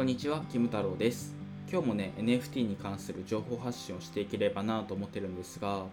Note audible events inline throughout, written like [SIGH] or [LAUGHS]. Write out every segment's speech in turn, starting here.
こんにちは、ぎむたろうです。今日もね、NFT に関する情報発信をしていければなと思ってるんですが、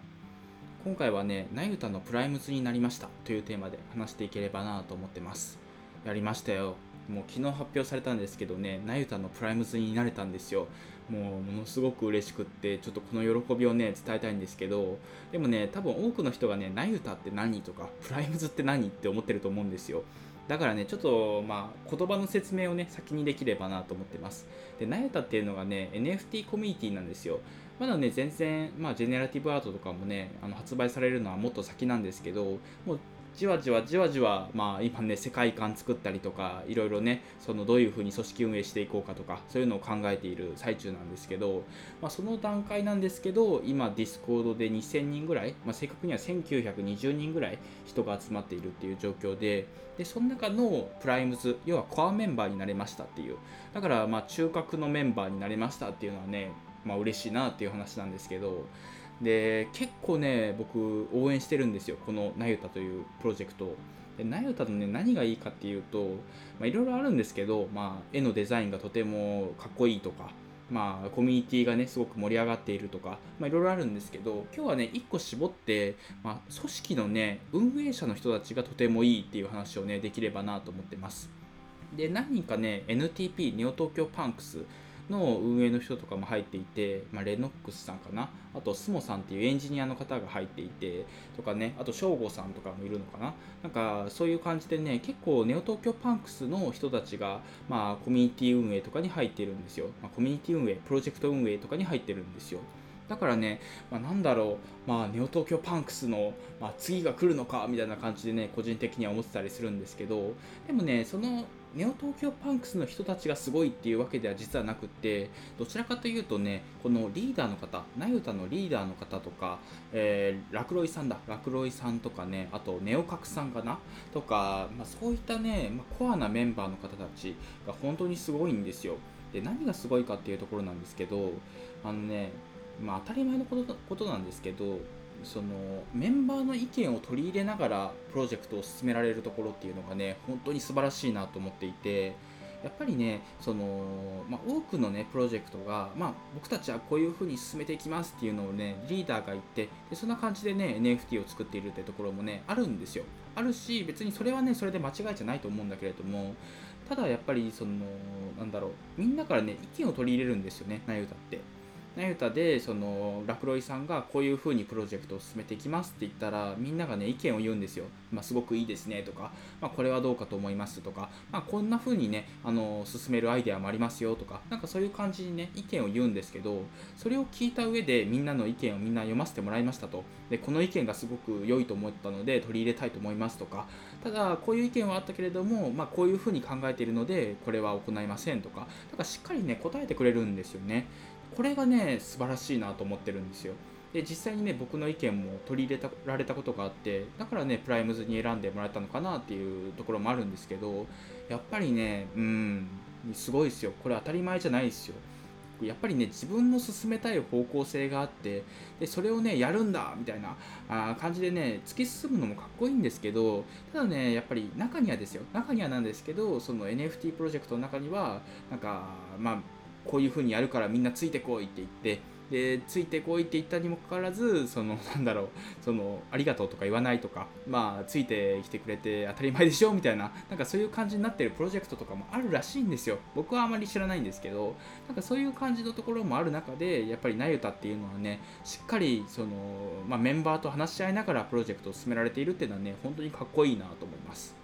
今回はね、 NAYUTA の Primes になりましたというテーマで話していければなと思ってます。やりましたよ。もう昨日発表されたんですけどね、 NAYUTA の Primes になれたんですよ。もうものすごく嬉しくって、ちょっとこの喜びをね、伝えたいんですけど、でもね、多分多くの人がね、 NAYUTA って何とか、 Primes って何って思ってると思うんですよ。だからね、ちょっと、まあ、言葉の説明をね、先にできればなと思ってます。で、 NAYUTA っていうのがね、NFT コミュニティなんですよ。まだね、全然、まあ、ジェネラティブアートとかもね、あの発売されるのはもっと先なんですけど、もう、じわじわじわじわ、まあ、今ね、世界観作ったりとか、いろいろね、そのどういうふうに組織運営していこうかとか、そういうのを考えている最中なんですけど、まあ、その段階なんですけど、今、 Discord で2000人ぐらい、まあ、正確には1920人ぐらい人が集まっているっていう状況で、で、その中のプライムズ、要はコアメンバーになれましたっていう、だから、まあ、中核のメンバーになれましたっていうのはね、まあ、嬉しいなっていう話なんですけど、で結構ね僕応援してるんですよこのナユタというプロジェクトでナユタのね何がいいかっていうといろいろあるんですけど、まあ、絵のデザインがとてもかっこいいとかまあ、コミュニティがね、すごく盛り上がっているとか、いろいろあるんですけど、今日はね、一個絞って、まあ、組織のね、運営者の人たちがとてもいいっていう話をね、できればなと思ってます。で、何人かね、NTP、ネオ東京パンクス、の運営の人とかも入っていて、まあ、レノックスさんかな。あとスモさんっていうエンジニアの方が入っていてとかね。あと省吾さんとかもいるのかな。なんかそういう感じでね結構ネオ東京パンクスの人たちが、まあ、コミュニティ運営とかに入ってるんですよ、まあ、コミュニティ運営プロジェクト運営とかに入ってるんですよ。だからね、まあ、なんだろう、まあ、ネオ東京パンクスの、まあ、次が来るのかみたいな感じでね個人的には思ってたりするんですけどでもねそのネオ東京パンクスの人たちがすごいっていうわけでは実はなくってどちらかというとねこのリーダーの方ナユタのリーダーの方とか、えー、ラクロイさんだラクロイさんとかねあとネオカクさんかなとか、まあ、そういったね、まあ、コアなメンバーの方たちが本当にすごいんですよ。で何がすごいかっていうところなんですけどあのねまあ当たり前のことことなんですけどそのメンバーの意見を取り入れながらプロジェクトを進められるところっていうのがね本当に素晴らしいなと思っていてやっぱりねその、まあ、多くのねプロジェクトが、まあ、僕たちはこういう風に進めていきますっていうのをねリーダーが言ってでそんな感じでね NFT を作っているってところもねあるんですよ。あるし別にそれはねそれで間違いじゃないと思うんだけれどもただやっぱりそのなんだろうみんなからね意見を取り入れるんですよねナユタって。ナユタでそのラクロイさんがこういう風にプロジェクトを進めていきますって言ったらみんながね意見を言うんですよ、まあ、すごくいいですねとか、まあ、これはどうかと思いますとか、まあ、こんな風にねあの進めるアイデアもありますよとか。なんかそういう感じにね意見を言うんですけどそれを聞いた上でみんなの意見をみんな読ませてもらいましたと。でこの意見がすごく良いと思ったので取り入れたいと思いますとか。ただこういう意見はあったけれども、まあ、こういう風に考えているのでこれは行いませんとか。だからしっかりね答えてくれるんですよね。これがね素晴らしいなと思ってるんですよ。で実際にね僕の意見も取り入れられたことがあってだからねプライムズに選んでもらえたのかなっていうところもあるんですけどやっぱりねうんすごいですよ。これ当たり前じゃないですよ。やっぱりね自分の進めたい方向性があってでそれをねやるんだみたいなあ感じでね突き進むのもかっこいいんですけどただねやっぱり中にはですよ。中にはなんですけどその NFT プロジェクトの中にはなんかまあこういう風にやるからみんなついてこいって言ってでついてこいって言ったにもかかわらずその [LAUGHS] なんだろうそのありがとうとか言わないとかまあついてきてくれて当たり前でしょみたいななんかそういう感じになってるプロジェクトとかもあるらしいんですよ。僕はあまり知らないんですけどなんかそういう感じのところもある中でやっぱりなゆたっていうのはねしっかりその、まあ、メンバーと話し合いながらプロジェクトを進められているっていうのはね本当にかっこいいなと思います。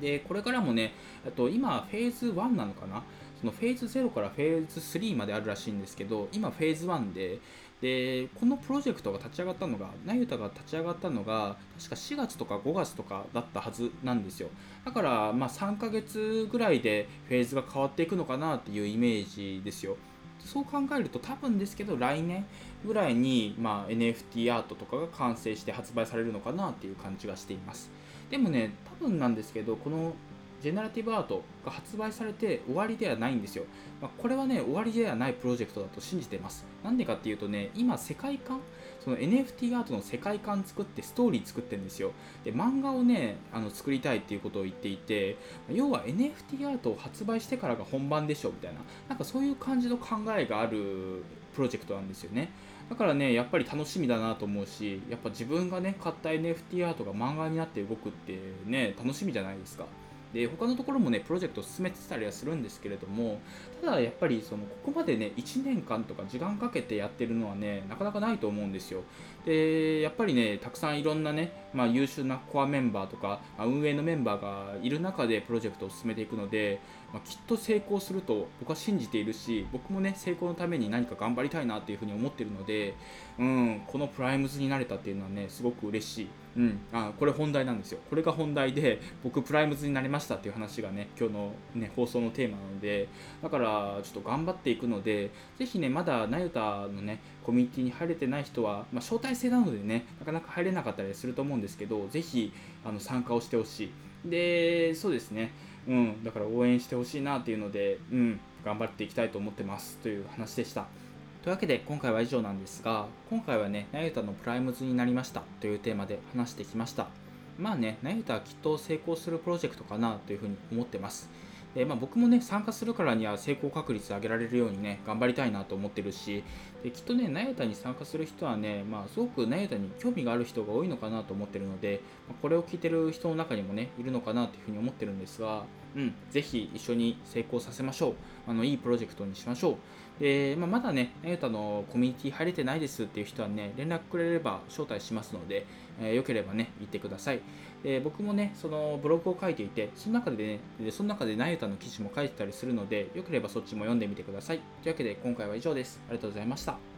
でこれからもねあと今フェーズ1なのかな？そのフェーズ0からフェーズ3まであるらしいんですけど今フェーズ1ででこのプロジェクトが立ち上がったのがナユタが立ち上がったのが確か4月とか5月とかだったはずなんですよ。だからまあ3ヶ月ぐらいでフェーズが変わっていくのかなっていうイメージですよ。そう考えると多分ですけど来年ぐらいに、まあ、NFT アートとかが完成して発売されるのかなっていう感じがしています。でもね多分なんですけどこのジェネラティブアートが発売されて終わりではないんですよ。まあ、これはね、終わりではないプロジェクトだと信じてます。なんでかっていうとね、今世界観、その NFT アートの世界観作ってストーリー作ってるんですよで漫画をねあの作りたいっていうことを言っていて要は NFT アートを発売してからが本番でしょみたいななんかそういう感じの考えがあるプロジェクトなんですよねだからねやっぱり楽しみだなと思うしやっぱ自分がね買った NFT アートが漫画になって動くってね楽しみじゃないですかで他のところもねプロジェクトを進めてたりはするんですけれどもただやっぱりそのここまでね1年間とか時間かけてやってるのはねなかなかないと思うんですよ。でやっぱりねたくさんいろんなね、まあ、優秀なコアメンバーとか、まあ、運営のメンバーがいる中でプロジェクトを進めていくので、まあ、きっと成功すると僕は信じているし僕もね成功のために何か頑張りたいなっていうふうに思ってるので、うん、この Primes になれたっていうのはねすごく嬉しい、うん、あこれ本題なんですよ。これが本題で僕 Primes になりましたっていう話がね今日の、ね、放送のテーマなのでだからちょっと頑張っていくのでぜひねまだ NAYUTA のねコミュニティに入れてない人は、まあ、招待制なのでねなかなか入れなかったりすると思うんですけどぜひあの参加をしてほしい。でそうですね。うん。だから応援してほしいなっていうのでうん。頑張っていきたいと思ってます。という話でした。というわけで今回は以上なんですが今回はねなゆたのプライムズになりました。というテーマで話してきました。まあねなゆたはきっと成功するプロジェクトかなというふうに思ってます。でまあ、僕もね参加するからには成功確率上げられるようにね頑張りたいなと思ってるしできっとねナヤタに参加する人はね、まあ、すごくナヤタに興味がある人が多いのかなと思ってるので、まあ、これを聞いてる人の中にもねいるのかなというふうに思ってるんですが、うん、ぜひ一緒に成功させましょうあのいいプロジェクトにしましょうで、まあ、まだね、ナユタのコミュニティ入れてないですっていう人はね、連絡くれれば招待しますので、えー、よければね、行ってください。で僕もね、そのブログを書いていて、その中でね、その中でナユタの記事も書いてたりするので、よければそっちも読んでみてください。というわけで、今回は以上です。ありがとうございました。